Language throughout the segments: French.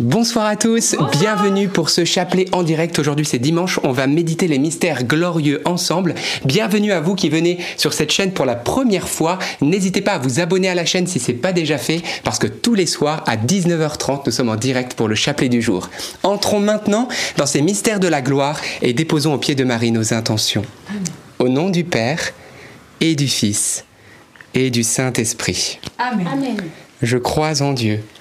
Bonsoir à tous, bienvenue pour ce chapelet en direct. Aujourd'hui c'est dimanche, on va méditer les mystères glorieux ensemble. Bienvenue à vous qui venez sur cette chaîne pour la première fois. N'hésitez pas à vous abonner à la chaîne si c'est pas déjà fait parce que tous les soirs à 19h30 nous sommes en direct pour le chapelet du jour. Entrons maintenant dans ces mystères de la gloire et déposons au pied de Marie nos intentions. Au nom du Père et du Fils et du Saint-Esprit. Amen. Je crois en Dieu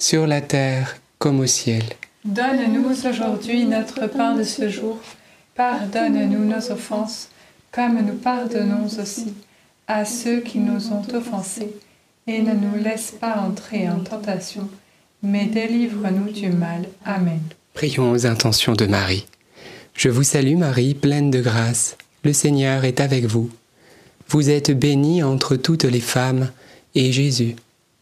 sur la terre comme au ciel. Donne-nous aujourd'hui notre pain de ce jour. Pardonne-nous nos offenses, comme nous pardonnons aussi à ceux qui nous ont offensés. Et ne nous laisse pas entrer en tentation, mais délivre-nous du mal. Amen. Prions aux intentions de Marie. Je vous salue Marie, pleine de grâce. Le Seigneur est avec vous. Vous êtes bénie entre toutes les femmes, et Jésus,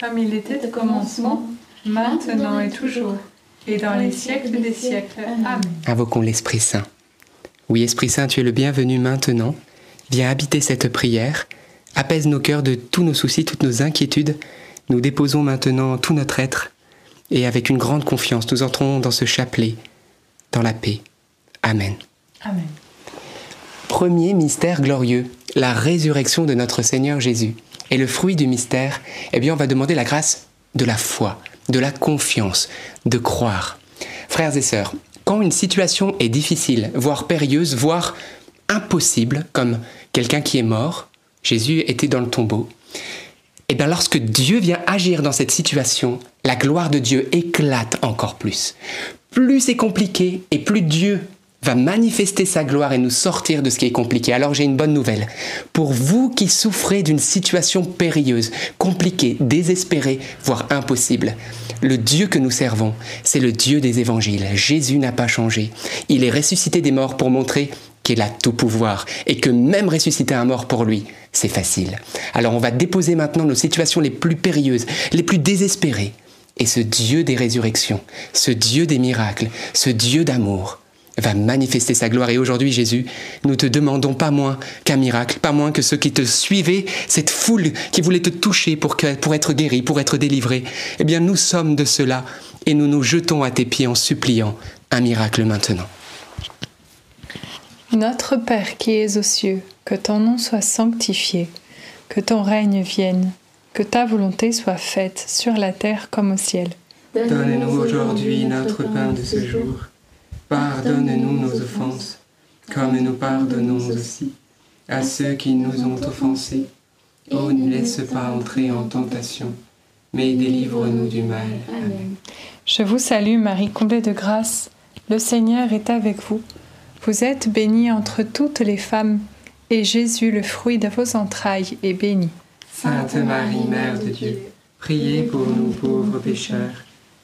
comme il était au commencement, maintenant et toujours, et dans les siècles des siècles. Amen. Invoquons l'Esprit Saint. Oui, Esprit Saint, tu es le bienvenu maintenant. Viens habiter cette prière, apaise nos cœurs de tous nos soucis, toutes nos inquiétudes. Nous déposons maintenant tout notre être, et avec une grande confiance, nous entrons dans ce chapelet, dans la paix. Amen. Amen. Premier mystère glorieux, la résurrection de notre Seigneur Jésus. Et le fruit du mystère, eh bien, on va demander la grâce de la foi, de la confiance, de croire. Frères et sœurs, quand une situation est difficile, voire périlleuse, voire impossible, comme quelqu'un qui est mort, Jésus était dans le tombeau, et eh bien lorsque Dieu vient agir dans cette situation, la gloire de Dieu éclate encore plus. Plus c'est compliqué et plus Dieu va manifester sa gloire et nous sortir de ce qui est compliqué. Alors j'ai une bonne nouvelle. Pour vous qui souffrez d'une situation périlleuse, compliquée, désespérée, voire impossible, le Dieu que nous servons, c'est le Dieu des évangiles. Jésus n'a pas changé. Il est ressuscité des morts pour montrer qu'il a tout pouvoir et que même ressusciter un mort pour lui, c'est facile. Alors on va déposer maintenant nos situations les plus périlleuses, les plus désespérées. Et ce Dieu des résurrections, ce Dieu des miracles, ce Dieu d'amour, va manifester sa gloire. Et aujourd'hui, Jésus, nous te demandons pas moins qu'un miracle, pas moins que ceux qui te suivaient, cette foule qui voulait te toucher pour, pour être guéri, pour être délivré. Eh bien, nous sommes de cela et nous nous jetons à tes pieds en suppliant un miracle maintenant. Notre Père qui es aux cieux, que ton nom soit sanctifié, que ton règne vienne, que ta volonté soit faite sur la terre comme au ciel. Donne-nous aujourd'hui notre pain de ce jour Pardonne-nous nos offenses, comme nous pardonnons aussi à ceux qui nous ont offensés. Oh, ne laisse pas entrer en tentation, mais délivre-nous du mal. Amen. Je vous salue Marie, comblée de grâce. Le Seigneur est avec vous. Vous êtes bénie entre toutes les femmes, et Jésus, le fruit de vos entrailles, est béni. Sainte Marie, Mère de Dieu, priez pour nous pauvres pécheurs,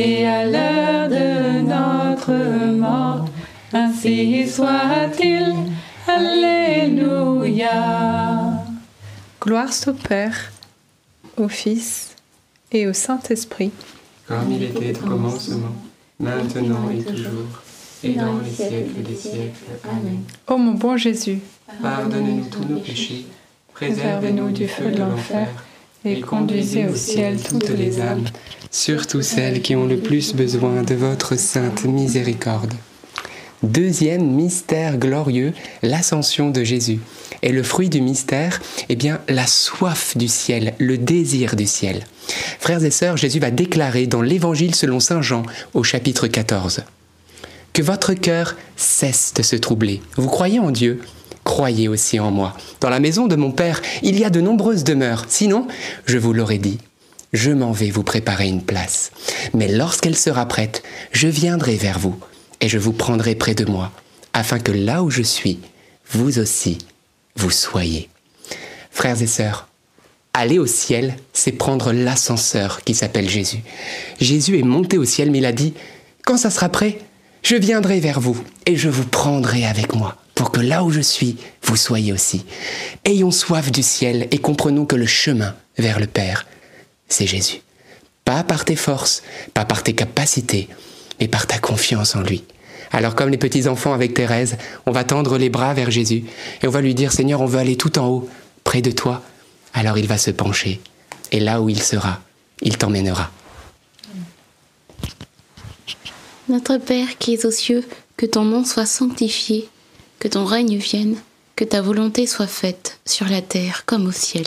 et à l'heure de notre mort. Ainsi soit-il. Alléluia. Gloire au Père, au Fils et au Saint-Esprit. Comme il était au commencement, maintenant et toujours, et dans les siècles des siècles. Amen. Ô mon bon Jésus, Pardonnez-nous tous nos péchés, préservez-nous du feu de l'enfer et conduisez au ciel toutes les âmes, surtout celles qui ont le plus besoin de votre sainte miséricorde. Deuxième mystère glorieux, l'ascension de Jésus. Et le fruit du mystère, eh bien, la soif du ciel, le désir du ciel. Frères et sœurs, Jésus va déclarer dans l'Évangile selon Saint Jean au chapitre 14 Que votre cœur cesse de se troubler. Vous croyez en Dieu? Croyez aussi en moi. Dans la maison de mon Père, il y a de nombreuses demeures. Sinon, je vous l'aurais dit. Je m'en vais vous préparer une place. Mais lorsqu'elle sera prête, je viendrai vers vous et je vous prendrai près de moi, afin que là où je suis, vous aussi, vous soyez. Frères et sœurs, aller au ciel, c'est prendre l'ascenseur qui s'appelle Jésus. Jésus est monté au ciel, mais il a dit, quand ça sera prêt, je viendrai vers vous et je vous prendrai avec moi, pour que là où je suis, vous soyez aussi. Ayons soif du ciel et comprenons que le chemin vers le Père, c'est Jésus. Pas par tes forces, pas par tes capacités, mais par ta confiance en lui. Alors comme les petits enfants avec Thérèse, on va tendre les bras vers Jésus et on va lui dire Seigneur, on veut aller tout en haut, près de toi. Alors il va se pencher et là où il sera, il t'emmènera. Notre Père qui es aux cieux, que ton nom soit sanctifié, que ton règne vienne, Que ta volonté soit faite sur la terre comme au ciel.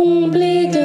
Marie, comblée de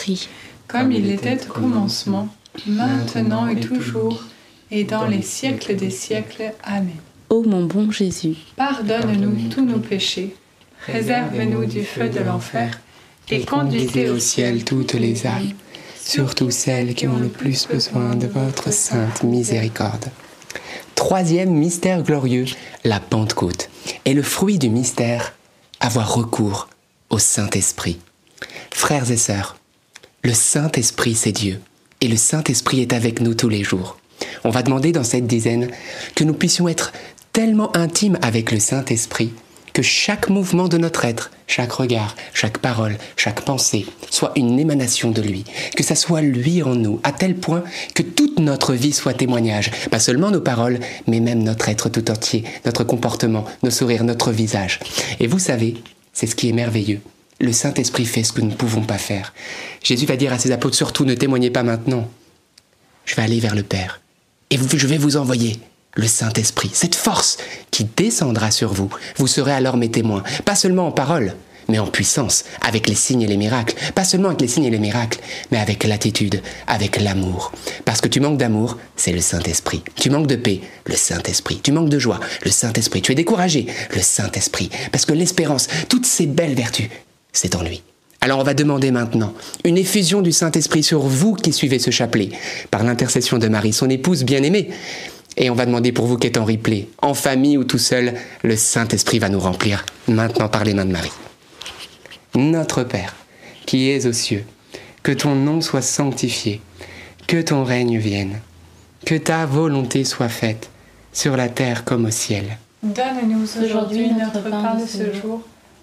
Saint-Esprit. Comme il était au commencement, maintenant et toujours, et dans les siècles des siècles. Amen. Ô mon bon Jésus, Pardonne-nous tous nos péchés, réserve-nous du feu de l'enfer, et conduisez au ciel toutes les âmes, surtout celles qui ont le plus besoin de votre sainte miséricorde. Troisième mystère glorieux, la Pentecôte. Et le fruit du mystère, avoir recours au Saint-Esprit. Frères et sœurs, le Saint-Esprit, c'est Dieu. Et le Saint-Esprit est avec nous tous les jours. On va demander dans cette dizaine que nous puissions être tellement intimes avec le Saint-Esprit que chaque mouvement de notre être, chaque regard, chaque parole, chaque pensée soit une émanation de lui, que ça soit lui en nous, à tel point que toute notre vie soit témoignage, pas seulement nos paroles, mais même notre être tout entier, notre comportement, nos sourires, notre visage. Et vous savez, c'est ce qui est merveilleux. Le Saint-Esprit fait ce que nous ne pouvons pas faire. Jésus va dire à ses apôtres, surtout ne témoignez pas maintenant, je vais aller vers le Père. Et je vais vous envoyer le Saint-Esprit, cette force qui descendra sur vous. Vous serez alors mes témoins, pas seulement en parole, mais en puissance, avec les signes et les miracles. Pas seulement avec les signes et les miracles, mais avec l'attitude, avec l'amour. Parce que tu manques d'amour, c'est le Saint-Esprit. Tu manques de paix, le Saint-Esprit. Tu manques de joie, le Saint-Esprit. Tu es découragé, le Saint-Esprit. Parce que l'espérance, toutes ces belles vertus, c'est en lui. Alors on va demander maintenant une effusion du Saint-Esprit sur vous qui suivez ce chapelet, par l'intercession de Marie, son épouse bien-aimée. Et on va demander pour vous qui êtes en replay, en famille ou tout seul, le Saint-Esprit va nous remplir maintenant par les mains de Marie. Notre Père, qui es aux cieux, que ton nom soit sanctifié, que ton règne vienne, que ta volonté soit faite, sur la terre comme au ciel. Donne-nous aujourd'hui notre pain de ce jour.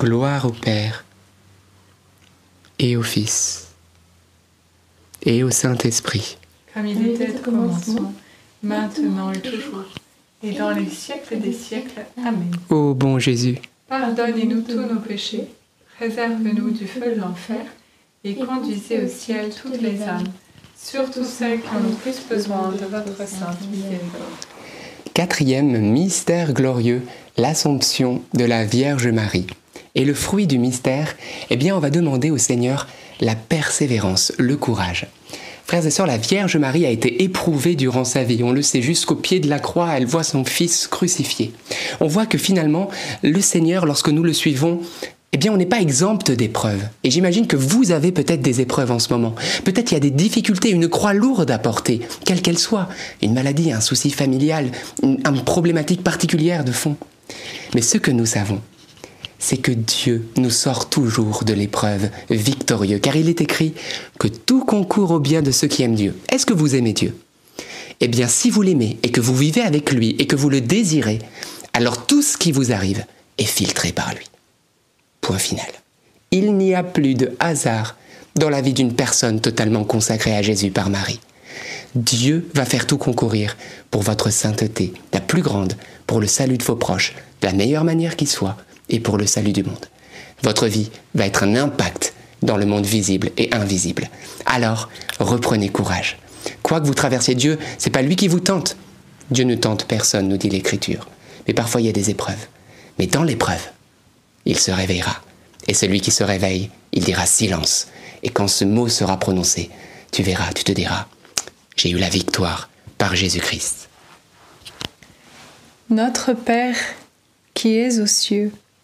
Gloire au Père, et au Fils, et au Saint-Esprit. Comme il était au commencement, maintenant et toujours, et dans les siècles des siècles. Amen. Ô bon Jésus, Pardonnez-nous tous nos péchés, préserve-nous du feu de l'enfer, et conduisez au ciel toutes les âmes, surtout celles qui ont le plus besoin de votre sainte miséricorde. quatrième mystère glorieux, l'Assomption de la Vierge Marie. Et le fruit du mystère, eh bien, on va demander au Seigneur la persévérance, le courage. Frères et sœurs, la Vierge Marie a été éprouvée durant sa vie. On le sait jusqu'au pied de la croix, elle voit son Fils crucifié. On voit que finalement, le Seigneur, lorsque nous le suivons, eh bien, on n'est pas exempt d'épreuves. Et j'imagine que vous avez peut-être des épreuves en ce moment. Peut-être il y a des difficultés, une croix lourde à porter, quelle qu'elle soit. Une maladie, un souci familial, une problématique particulière de fond. Mais ce que nous savons, c'est que Dieu nous sort toujours de l'épreuve victorieux, car il est écrit que tout concourt au bien de ceux qui aiment Dieu. Est-ce que vous aimez Dieu? Eh bien, si vous l'aimez et que vous vivez avec lui et que vous le désirez, alors tout ce qui vous arrive est filtré par lui. Point final. Il n'y a plus de hasard dans la vie d'une personne totalement consacrée à Jésus par Marie. Dieu va faire tout concourir pour votre sainteté, la plus grande, pour le salut de vos proches, de la meilleure manière qui soit, et pour le salut du monde. Votre vie va être un impact dans le monde visible et invisible. Alors, reprenez courage. Quoi que vous traversiez Dieu, c'est pas lui qui vous tente. Dieu ne tente personne, nous dit l'Écriture. Mais parfois il y a des épreuves. Mais dans l'épreuve, il se réveillera. Et celui qui se réveille, il dira silence. Et quand ce mot sera prononcé, tu verras, tu te diras, j'ai eu la victoire par Jésus-Christ. Notre Père qui es aux cieux,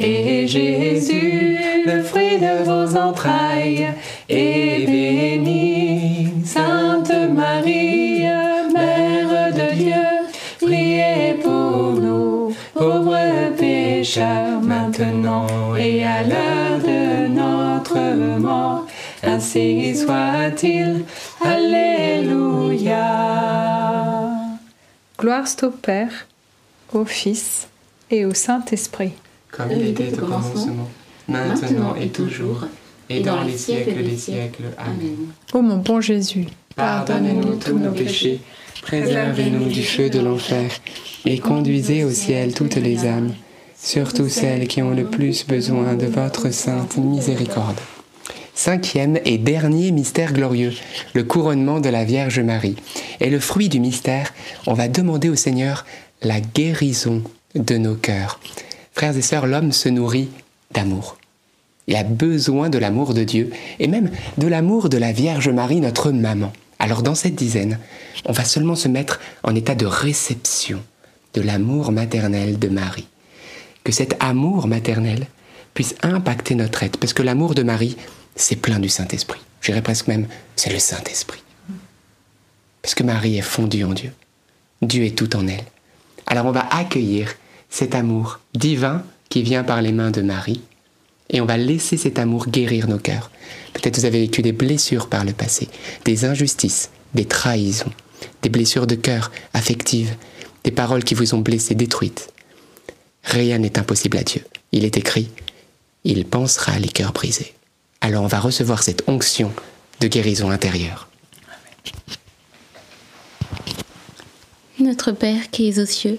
Et Jésus, le fruit de vos entrailles, est béni. Sainte Marie, Mère de Dieu, priez pour nous, pauvres pécheurs, maintenant et à l'heure de notre mort. Ainsi soit-il. Alléluia. Gloire au Père, au Fils et au Saint-Esprit. Comme il était au commencement, maintenant et toujours, et dans les siècles des siècles. Amen. Ô mon bon Jésus, Pardonnez-nous tous nos péchés, préservez-nous du feu de l'enfer, et conduisez au ciel toutes les âmes, surtout celles qui ont le plus besoin de votre sainte miséricorde. Cinquième et dernier mystère glorieux, le couronnement de la Vierge Marie. Et le fruit du mystère, on va demander au Seigneur la guérison de nos cœurs. Frères et sœurs, l'homme se nourrit d'amour. Il a besoin de l'amour de Dieu et même de l'amour de la Vierge Marie, notre maman. Alors dans cette dizaine, on va seulement se mettre en état de réception de l'amour maternel de Marie. Que cet amour maternel puisse impacter notre être, parce que l'amour de Marie, c'est plein du Saint-Esprit. Je dirais presque même, c'est le Saint-Esprit. Parce que Marie est fondue en Dieu. Dieu est tout en elle. Alors on va accueillir cet amour divin qui vient par les mains de Marie, et on va laisser cet amour guérir nos cœurs. Peut-être vous avez vécu des blessures par le passé, des injustices, des trahisons, des blessures de cœur affectives, des paroles qui vous ont blessé, détruites. Rien n'est impossible à Dieu. Il est écrit, il pensera les cœurs brisés. Alors on va recevoir cette onction de guérison intérieure. Notre Père qui es aux cieux,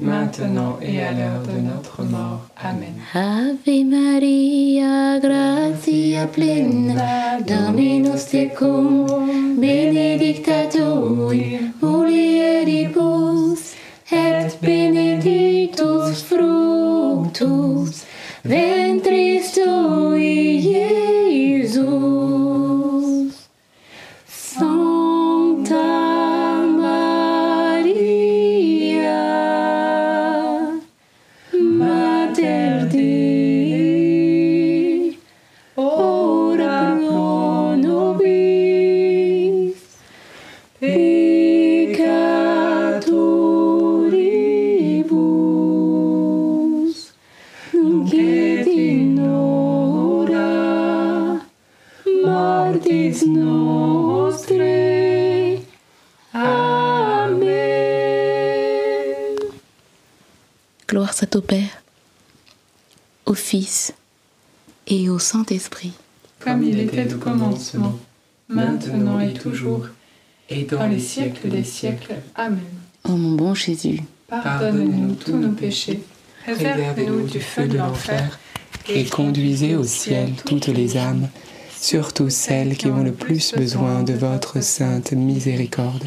maintenant et à l'heure de notre mort. Amen. Ave Maria, gratia plena, Dominus tecum, benedicta tui, mulieribus, et benedictus fructus ventris tui. Soit au Père, au Fils et au Saint-Esprit. Comme il était au commencement, maintenant et toujours, et dans les siècles des siècles. Amen. Ô mon bon Jésus, Pardonne-nous tous nos péchés, réserve-nous du feu de l'enfer, et conduisez au ciel toutes les âmes, surtout celles qui ont le plus besoin de votre sainte miséricorde.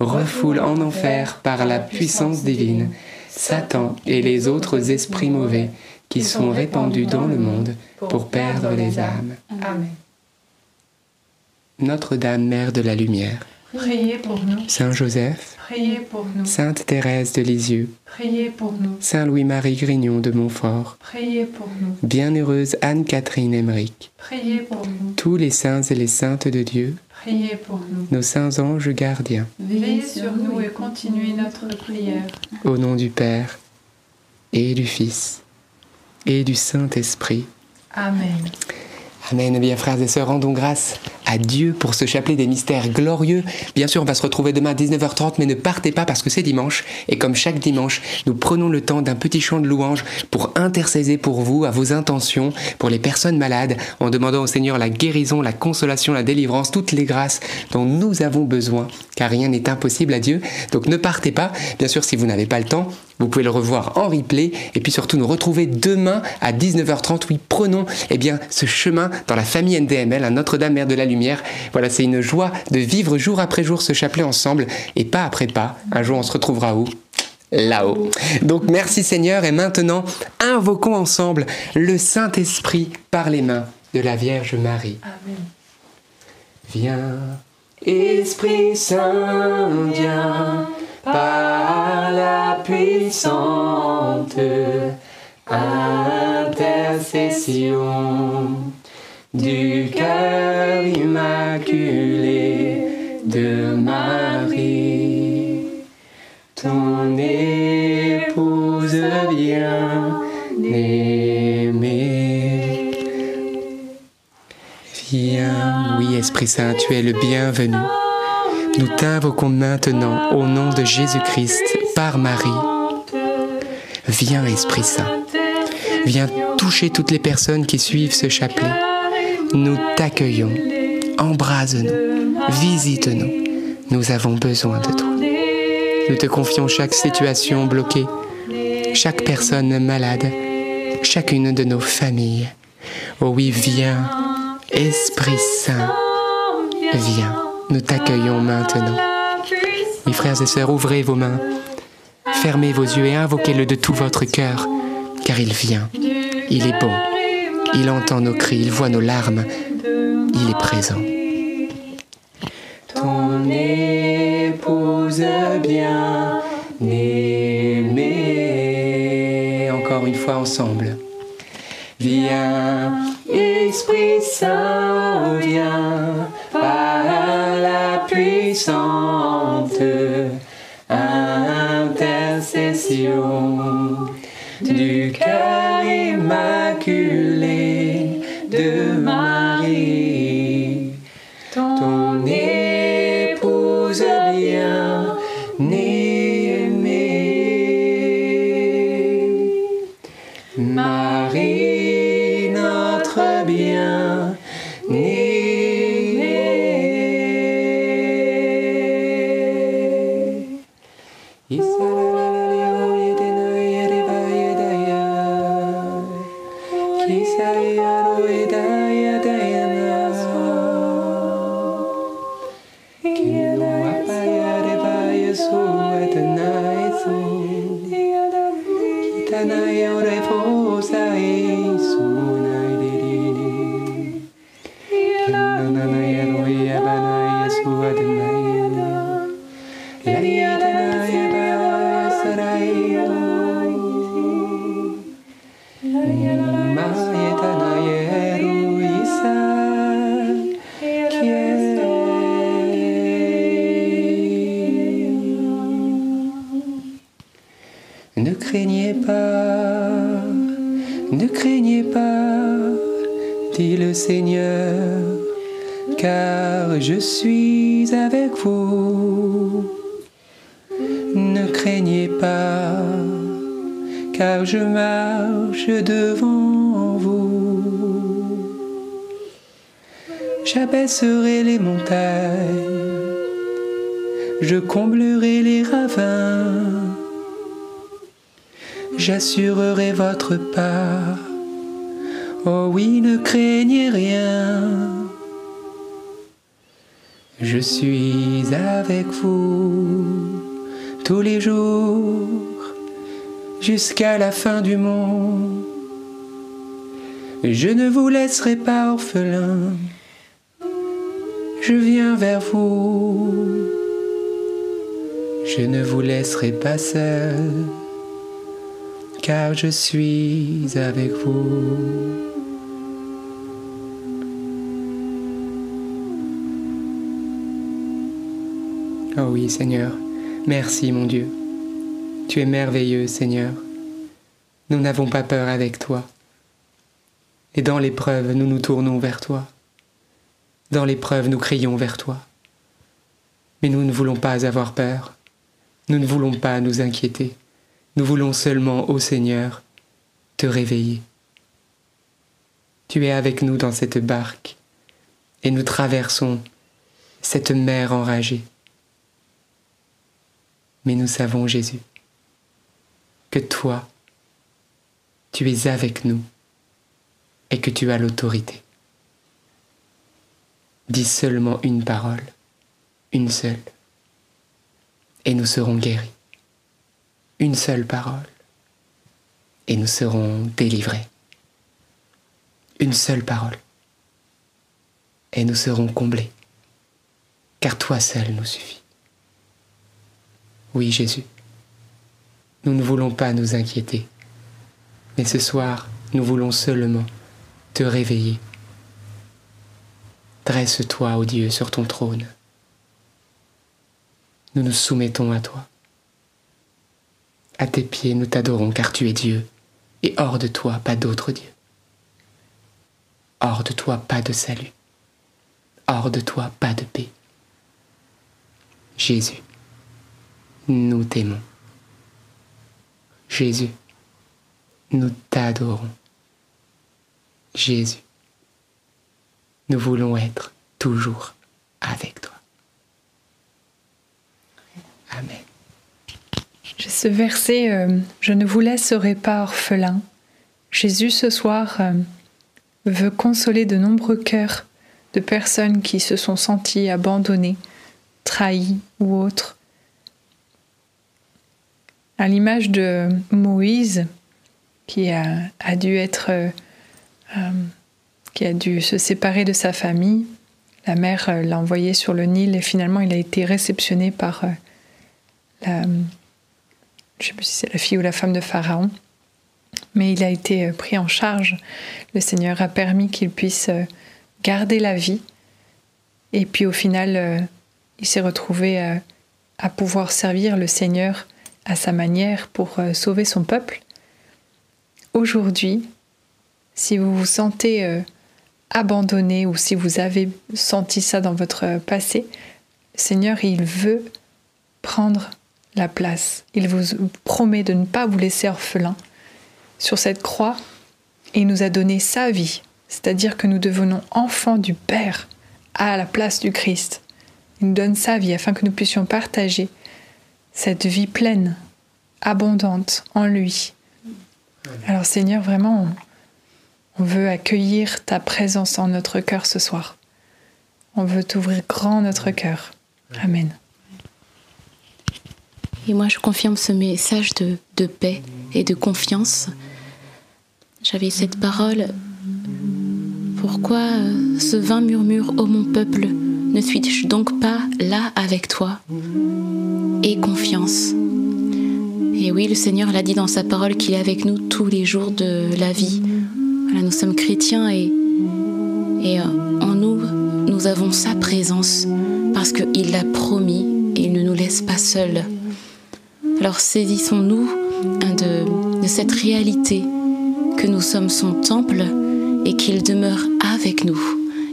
refoule en enfer par la puissance divine Satan et les autres esprits mauvais qui sont répandus dans le monde pour perdre les âmes. Amen. Notre-Dame, Mère de la Lumière, Priez pour nous. Saint Joseph, Priez pour nous. Sainte Thérèse de Lisieux, Priez pour nous. Saint Louis-Marie Grignon de Montfort, Priez pour nous. Bienheureuse Anne-Catherine Emmerich, Priez pour nous. tous les saints et les saintes de Dieu, Priez pour nous. nos saints anges gardiens, Veillez sur nous et continuez notre prière. au nom du Père et du Fils et du Saint-Esprit. Amen. Amen. Eh Bien, frères et sœurs, rendons grâce à Dieu pour ce chapelet des mystères glorieux. Bien sûr, on va se retrouver demain à 19h30, mais ne partez pas parce que c'est dimanche. Et comme chaque dimanche, nous prenons le temps d'un petit chant de louange pour intercéder pour vous, à vos intentions, pour les personnes malades, en demandant au Seigneur la guérison, la consolation, la délivrance, toutes les grâces dont nous avons besoin, car rien n'est impossible à Dieu. Donc ne partez pas. Bien sûr, si vous n'avez pas le temps, vous pouvez le revoir en replay et puis surtout nous retrouver demain à 19h30. Oui, prenons eh bien, ce chemin dans la famille NDML, à Notre-Dame Mère de la Lumière. Voilà, c'est une joie de vivre jour après jour ce chapelet ensemble et pas après pas. Un jour, on se retrouvera où? Là-haut. Donc merci Seigneur et maintenant, invoquons ensemble le Saint-Esprit par les mains de la Vierge Marie. Amen. Viens, Esprit Saint, viens, par la puissante intercession du cœur immaculé de Marie, ton épouse bien aimée. Viens, oui Esprit Saint, tu es le bienvenu. Nous t'invoquons maintenant au nom de Jésus-Christ par Marie. Viens Esprit Saint, viens toucher toutes les personnes qui suivent ce chapelet. Nous t'accueillons, embrase-nous, visite-nous. Nous avons besoin de toi. Nous te confions chaque situation bloquée, chaque personne malade, chacune de nos familles. Oh oui, viens, Esprit Saint, viens. Nous t'accueillons maintenant. Mes frères et sœurs, ouvrez vos mains, fermez vos yeux et invoquez-le de tout votre cœur, car il vient, il est bon, il entend nos cris, il voit nos larmes, il est présent. Ton épouse bien aimée, encore une fois ensemble. Viens, Esprit Saint, viens par la puissante aimée. dit jusqu'à la fin du monde. Je ne vous laisserai pas orphelin. Je viens vers vous. Je ne vous laisserai pas seul, car je suis avec vous. Oh oui, Seigneur, merci mon Dieu. Tu es merveilleux, Seigneur. Nous n'avons pas peur avec toi. Et dans l'épreuve, nous nous tournons vers toi. Dans l'épreuve, nous crions vers toi. Mais nous ne voulons pas avoir peur. Nous ne voulons pas nous inquiéter. Nous voulons seulement, ô Seigneur, te réveiller. Tu es avec nous dans cette barque et nous traversons cette mer enragée. Mais nous savons, Jésus, que toi, tu es avec nous et que tu as l'autorité. Dis seulement une parole, une seule, et nous serons guéris. Une seule parole, et nous serons délivrés. Une seule parole, et nous serons comblés, car toi seul nous suffit. Oui, Jésus, nous ne voulons pas nous inquiéter, mais ce soir, nous voulons seulement te réveiller. Dresse-toi, ô Dieu, sur ton trône. Nous nous soumettons à toi. À tes pieds, nous t'adorons car tu es Dieu, et hors de toi, pas d'autre Dieu. Hors de toi, pas de salut. Hors de toi, pas de paix. Jésus, nous t'aimons. Jésus, nous t'adorons. Jésus, nous voulons être toujours avec toi. Amen. Ce verset, euh, je ne vous laisserai pas orphelin. Jésus ce soir euh, veut consoler de nombreux cœurs de personnes qui se sont senties abandonnées, trahies ou autres. À l'image de Moïse, qui a, dû être, euh, euh, qui a dû se séparer de sa famille, la mère euh, l'a envoyé sur le Nil et finalement il a été réceptionné par sais plus si c'est la fille ou la femme de Pharaon, mais il a été pris en charge. Le Seigneur a permis qu'il puisse garder la vie. Et puis au final, il s'est retrouvé à, pouvoir servir le Seigneur à sa manière pour sauver son peuple. Aujourd'hui, si vous vous sentez euh, abandonné ou si vous avez senti ça dans votre passé, Seigneur, il veut prendre la place. Il vous promet de ne pas vous laisser orphelin. Sur cette croix, il nous a donné sa vie, c'est-à-dire que nous devenons enfants du Père à la place du Christ. Il nous donne sa vie afin que nous puissions partager cette vie pleine, abondante en lui. Alors Seigneur, vraiment, on veut accueillir ta présence en notre cœur ce soir. On veut t'ouvrir grand notre cœur. Amen. Et moi, je confirme ce message de, de paix et de confiance. J'avais cette parole. Pourquoi ce vain murmure, ô mon peuple, ne suis-je donc pas là avec toi? Et confiance. Et oui, le Seigneur l'a dit dans sa parole qu'il est avec nous tous les jours de la vie. Nous sommes chrétiens et, euh, en nous, nous avons sa présence parce qu'il l'a promis et il ne nous laisse pas seuls. Alors saisissons-nous hein, de cette réalité que nous sommes son temple et qu'il demeure avec nous.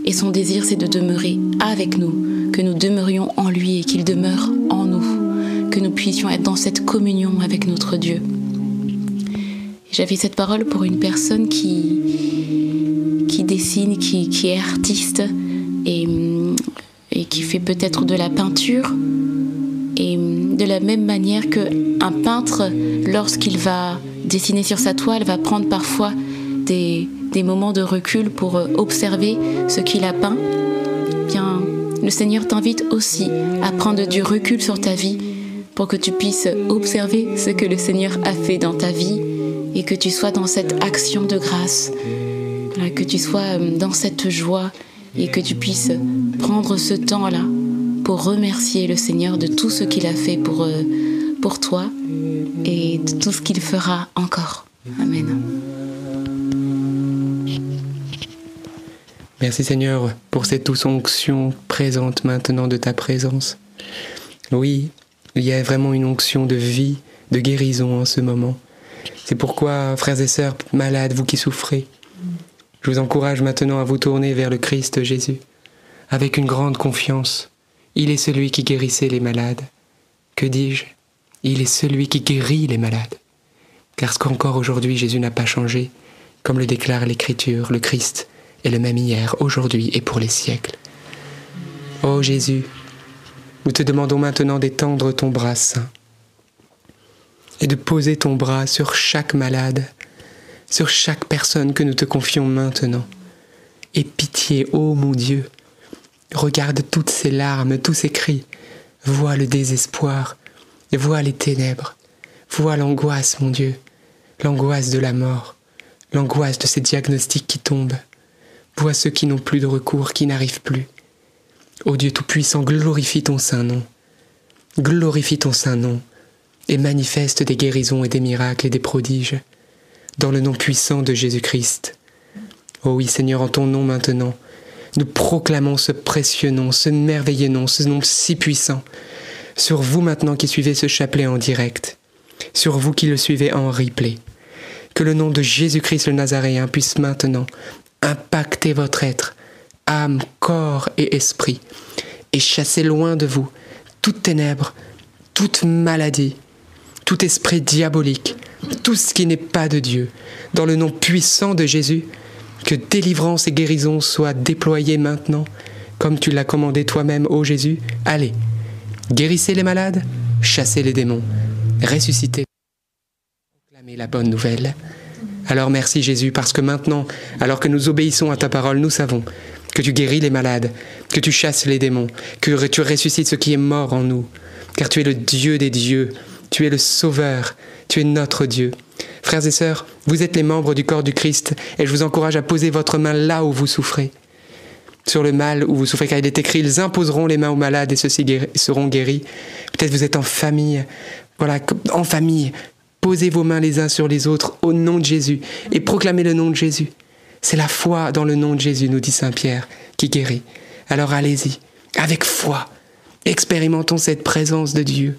Et son désir, c'est de demeurer avec nous, que nous demeurions en lui et qu'il demeure en nous, que nous puissions être dans cette communion avec notre Dieu. J'avais cette parole pour une personne qui, qui dessine, qui, qui est artiste et, et qui fait peut-être de la peinture. Et de la même manière qu'un peintre, lorsqu'il va dessiner sur sa toile, va prendre parfois des, des moments de recul pour observer ce qu'il a peint, bien, le Seigneur t'invite aussi à prendre du recul sur ta vie pour que tu puisses observer ce que le Seigneur a fait dans ta vie et que tu sois dans cette action de grâce, que tu sois dans cette joie et que tu puisses prendre ce temps-là pour remercier le Seigneur de tout ce qu'il a fait pour, pour toi et de tout ce qu'il fera encore. Amen. Merci Seigneur pour cette onction présente maintenant de ta présence. Oui, il y a vraiment une onction de vie, de guérison en ce moment. C'est pourquoi, frères et sœurs malades, vous qui souffrez, je vous encourage maintenant à vous tourner vers le Christ Jésus, avec une grande confiance. Il est celui qui guérissait les malades. Que dis-je? Il est celui qui guérit les malades. Car ce qu'encore aujourd'hui Jésus n'a pas changé, comme le déclare l'Écriture, le Christ est le même hier, aujourd'hui et pour les siècles. Ô Jésus, nous te demandons maintenant d'étendre ton bras saint et de poser ton bras sur chaque malade, sur chaque personne que nous te confions maintenant. Et pitié, ô mon Dieu, regarde toutes ces larmes, tous ces cris, vois le désespoir, vois les ténèbres, vois l'angoisse, mon Dieu, l'angoisse de la mort, l'angoisse de ces diagnostics qui tombent. Vois ceux qui n'ont plus de recours, qui n'arrivent plus. Ô Dieu Tout-Puissant, glorifie ton saint nom. Glorifie ton saint nom et manifeste des guérisons et des miracles et des prodiges dans le nom puissant de Jésus-Christ. Ô oui Seigneur, en ton nom maintenant, nous proclamons ce précieux nom, ce merveilleux nom, ce nom si puissant, sur vous maintenant qui suivez ce chapelet en direct, sur vous qui le suivez en replay. Que le nom de Jésus-Christ le Nazaréen puisse maintenant impacter votre être, âme, corps et esprit, et chasser loin de vous toute ténèbre, toute maladie, tout esprit diabolique, tout ce qui n'est pas de Dieu. Dans le nom puissant de Jésus, que délivrance et guérison soient déployées maintenant, comme tu l'as commandé toi-même, ô Jésus. Allez, guérissez les malades, chassez les démons, ressuscitez, proclamez la bonne nouvelle. Alors merci Jésus, parce que maintenant, alors que nous obéissons à ta parole, nous savons que tu guéris les malades, que tu chasses les démons, que tu ressuscites ce qui est mort en nous, car tu es le Dieu des dieux, tu es le Sauveur, tu es notre Dieu. Frères et sœurs, vous êtes les membres du corps du Christ, et je vous encourage à poser votre main là où vous souffrez, sur le mal où vous souffrez, car il est écrit, ils imposeront les mains aux malades et ceux-ci seront guéris. Peut-être vous êtes en famille, voilà, en famille, Posez vos mains les uns sur les autres au nom de Jésus et proclamez le nom de Jésus. C'est la foi dans le nom de Jésus, nous dit Saint Pierre, qui guérit. Alors allez-y, avec foi, expérimentons cette présence de Dieu.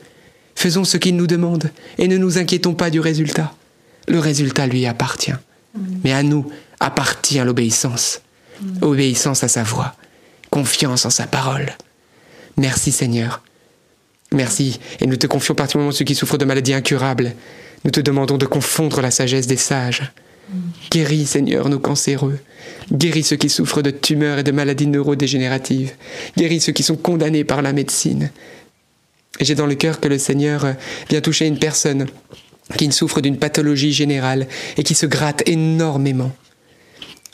Faisons ce qu'il nous demande et ne nous inquiétons pas du résultat. Le résultat lui appartient. Mais à nous appartient l'obéissance. Obéissance à sa voix, confiance en sa parole. Merci Seigneur. Merci, et nous te confions particulièrement ceux qui souffrent de maladies incurables, nous te demandons de confondre la sagesse des sages. Guéris, Seigneur, nos cancéreux. Guéris ceux qui souffrent de tumeurs et de maladies neurodégénératives. Guéris ceux qui sont condamnés par la médecine. J'ai dans le cœur que le Seigneur vient toucher une personne qui souffre d'une pathologie générale et qui se gratte énormément.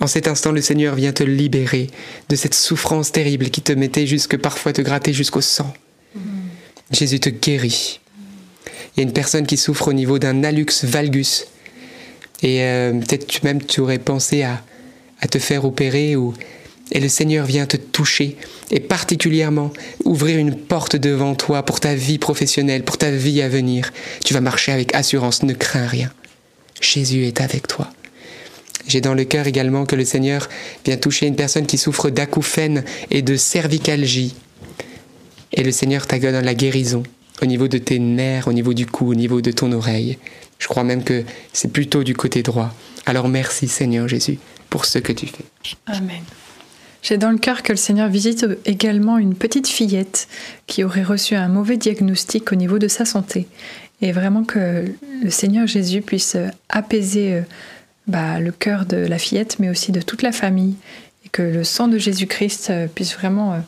En cet instant, le Seigneur vient te libérer de cette souffrance terrible qui te mettait jusque parfois te gratter jusqu'au sang. Jésus te guérit. Il y a une personne qui souffre au niveau d'un hallux valgus. Et euh, peut-être même tu aurais pensé à, te faire opérer et le Seigneur vient te toucher et particulièrement ouvrir une porte devant toi pour ta vie professionnelle, pour ta vie à venir. Tu vas marcher avec assurance, ne crains rien. Jésus est avec toi. J'ai dans le cœur également que le Seigneur vient toucher une personne qui souffre d'acouphènes et de cervicalgie. Et le Seigneur t'agonne la guérison au niveau de tes nerfs, au niveau du cou, au niveau de ton oreille. Je crois même que c'est plutôt du côté droit. Alors merci Seigneur Jésus. pour ce que tu fais. Amen. J'ai dans le cœur que le Seigneur visite également une petite fillette qui aurait reçu un mauvais diagnostic au niveau de sa santé. Et vraiment que le Seigneur Jésus puisse apaiser euh, bah, le cœur de la fillette, mais aussi de toute la famille. Et que le sang de Jésus-Christ euh, puisse vraiment euh,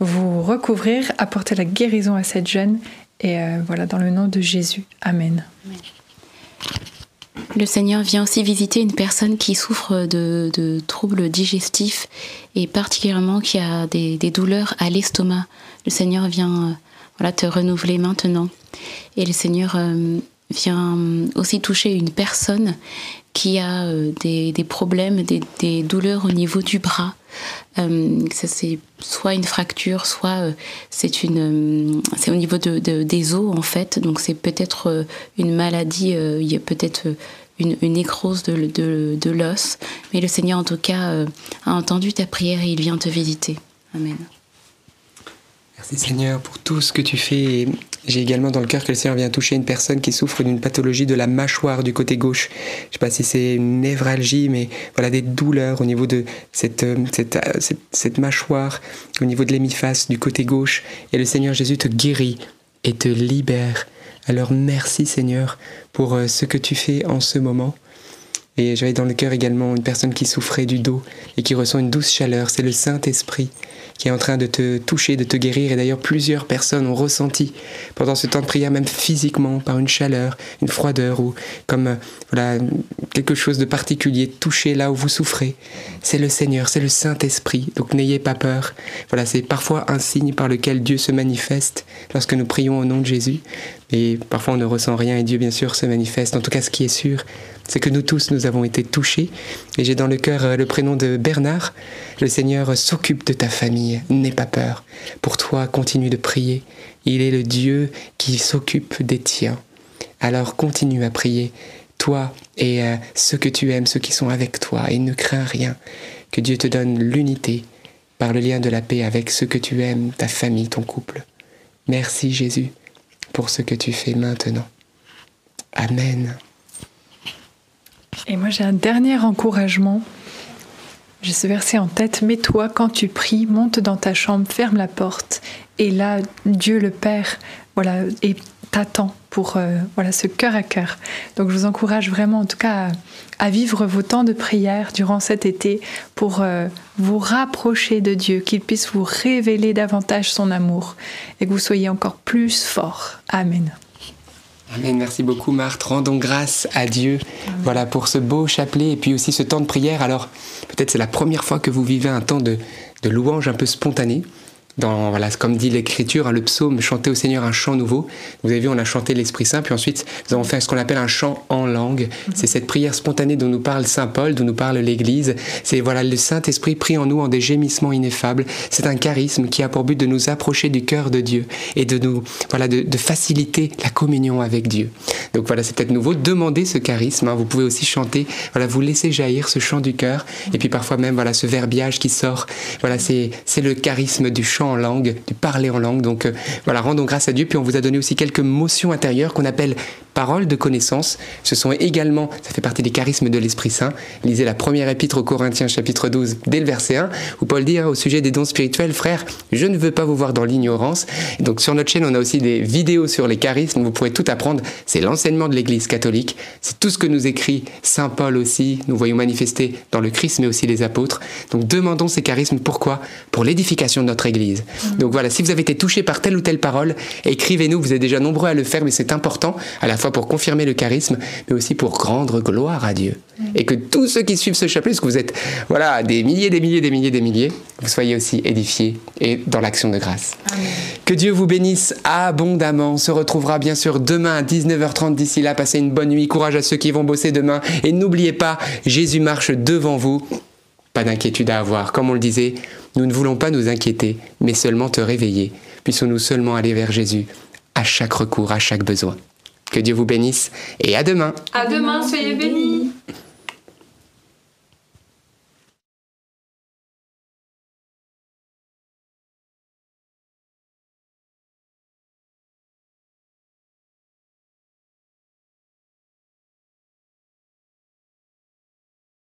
vous recouvrir, apporter la guérison à cette jeune. Et voilà, dans le nom de Jésus. Amen. Le Seigneur vient aussi visiter une personne qui souffre de, troubles digestifs et particulièrement qui a des, douleurs à l'estomac. Le Seigneur vient euh, voilà, te renouveler maintenant. Et le Seigneur euh, vient aussi toucher une personne qui a euh, des, problèmes, des, douleurs au niveau du bras. Euh, c'est soit une fracture, soit c'est une, c'est au niveau de, des os en fait. Donc c'est peut-être une maladie, il y a peut-être une, une, de, de, de l'os. Mais le Seigneur en tout cas a entendu ta prière et il vient te visiter. Amen. Merci Seigneur pour tout ce que tu fais. J'ai également dans le cœur que le Seigneur vient toucher une personne qui souffre d'une pathologie de la mâchoire du côté gauche. Je ne sais pas si c'est une névralgie, mais voilà des douleurs au niveau de cette, euh, euh, cette, cette mâchoire, au niveau de l'hémiface du côté gauche. Et le Seigneur Jésus te guérit et te libère. Alors merci Seigneur pour euh, ce que tu fais en ce moment. Et j'avais dans le cœur également une personne qui souffrait du dos et qui ressent une douce chaleur. C'est le Saint-Esprit qui est en train de te toucher, de te guérir. Et d'ailleurs, plusieurs personnes ont ressenti pendant ce temps de prière, même physiquement, par une chaleur, une froideur ou comme euh, voilà quelque chose de particulier, touché là où vous souffrez. C'est le Seigneur, c'est le Saint-Esprit. Donc n'ayez pas peur. Voilà, c'est parfois un signe par lequel Dieu se manifeste lorsque nous prions au nom de Jésus. Et parfois on ne ressent rien et Dieu bien sûr se manifeste. En tout cas, ce qui est sûr, c'est que nous tous, nous avons été touchés. Et j'ai dans le cœur euh, le prénom de Bernard. Le Seigneur s'occupe de ta famille. N'aie pas peur. Pour toi, continue de prier. Il est le Dieu qui s'occupe des tiens. Alors continue à prier. Toi et euh, ceux que tu aimes, ceux qui sont avec toi. Et ne crains rien. Que Dieu te donne l'unité par le lien de la paix avec ceux que tu aimes, ta famille, ton couple. Merci Jésus pour ce que tu fais maintenant. Amen. Et moi j'ai un dernier encouragement. J'ai ce verset en tête. Mets-toi quand tu pries, monte dans ta chambre, ferme la porte. Et là, Dieu le Père, voilà, et t'attend pour euh, voilà ce cœur à cœur. Donc je vous encourage vraiment, en tout cas, à, vivre vos temps de prière durant cet été pour euh, vous rapprocher de Dieu, qu'il puisse vous révéler davantage son amour et que vous soyez encore plus fort. Amen. Amen, merci beaucoup Marthe. Rendons grâce à Dieu voilà, pour ce beau chapelet et puis aussi ce temps de prière. Alors, peut-être c'est la première fois que vous vivez un temps de, de louange un peu spontané dans, voilà, comme dit l'Écriture, hein, le psaume, chanter au Seigneur un chant nouveau. Vous avez vu, on a chanté l'Esprit Saint, puis ensuite, nous avons fait ce qu'on appelle un chant en langue. C'est cette prière spontanée dont nous parle Saint Paul, dont nous parle l'Église. C'est voilà, le Saint-Esprit pris en nous en des gémissements ineffables. C'est un charisme qui a pour but de nous approcher du cœur de Dieu et de nous, voilà, de, de faciliter la communion avec Dieu. Donc voilà, c'est peut-être nouveau. Demandez ce charisme. Hein. Vous pouvez aussi chanter, voilà, vous laissez jaillir ce chant du cœur. Et puis parfois même, voilà, ce verbiage qui sort. Voilà, c'est le charisme du chant en langue, du parler en langue. Donc euh, voilà, rendons grâce à Dieu. Puis on vous a donné aussi quelques motions intérieures qu'on appelle paroles de connaissance. Ce sont également, ça fait partie des charismes de l'Esprit Saint. Lisez la première épître aux Corinthiens, chapitre 12, dès le verset 1, où Paul dit hein, au sujet des dons spirituels, frère, je ne veux pas vous voir dans l'ignorance. Donc sur notre chaîne, on a aussi des vidéos sur les charismes. Vous pourrez tout apprendre. C'est l'enseignement de l'Église catholique. C'est tout ce que nous écrit Saint Paul aussi. Nous voyons manifester dans le Christ, mais aussi les apôtres. Donc demandons ces charismes. Pourquoi? Pour l'édification de notre Église. Donc voilà, si vous avez été touché par telle ou telle parole, écrivez-nous. Vous êtes déjà nombreux à le faire, mais c'est important à la fois pour confirmer le charisme, mais aussi pour rendre gloire à Dieu. Et que tous ceux qui suivent ce chapelet, parce que vous êtes voilà, des milliers, des milliers, des milliers, des milliers, vous soyez aussi édifiés et dans l'action de grâce. Que Dieu vous bénisse abondamment. On se retrouvera bien sûr demain à 19h30. D'ici là, passez une bonne nuit. Courage à ceux qui vont bosser demain. Et n'oubliez pas, Jésus marche devant vous. Pas d'inquiétude à avoir. Comme on le disait, nous ne voulons pas nous inquiéter, mais seulement te réveiller. Puissons-nous seulement aller vers Jésus à chaque recours, à chaque besoin. Que Dieu vous bénisse et à demain. À demain, soyez bénis.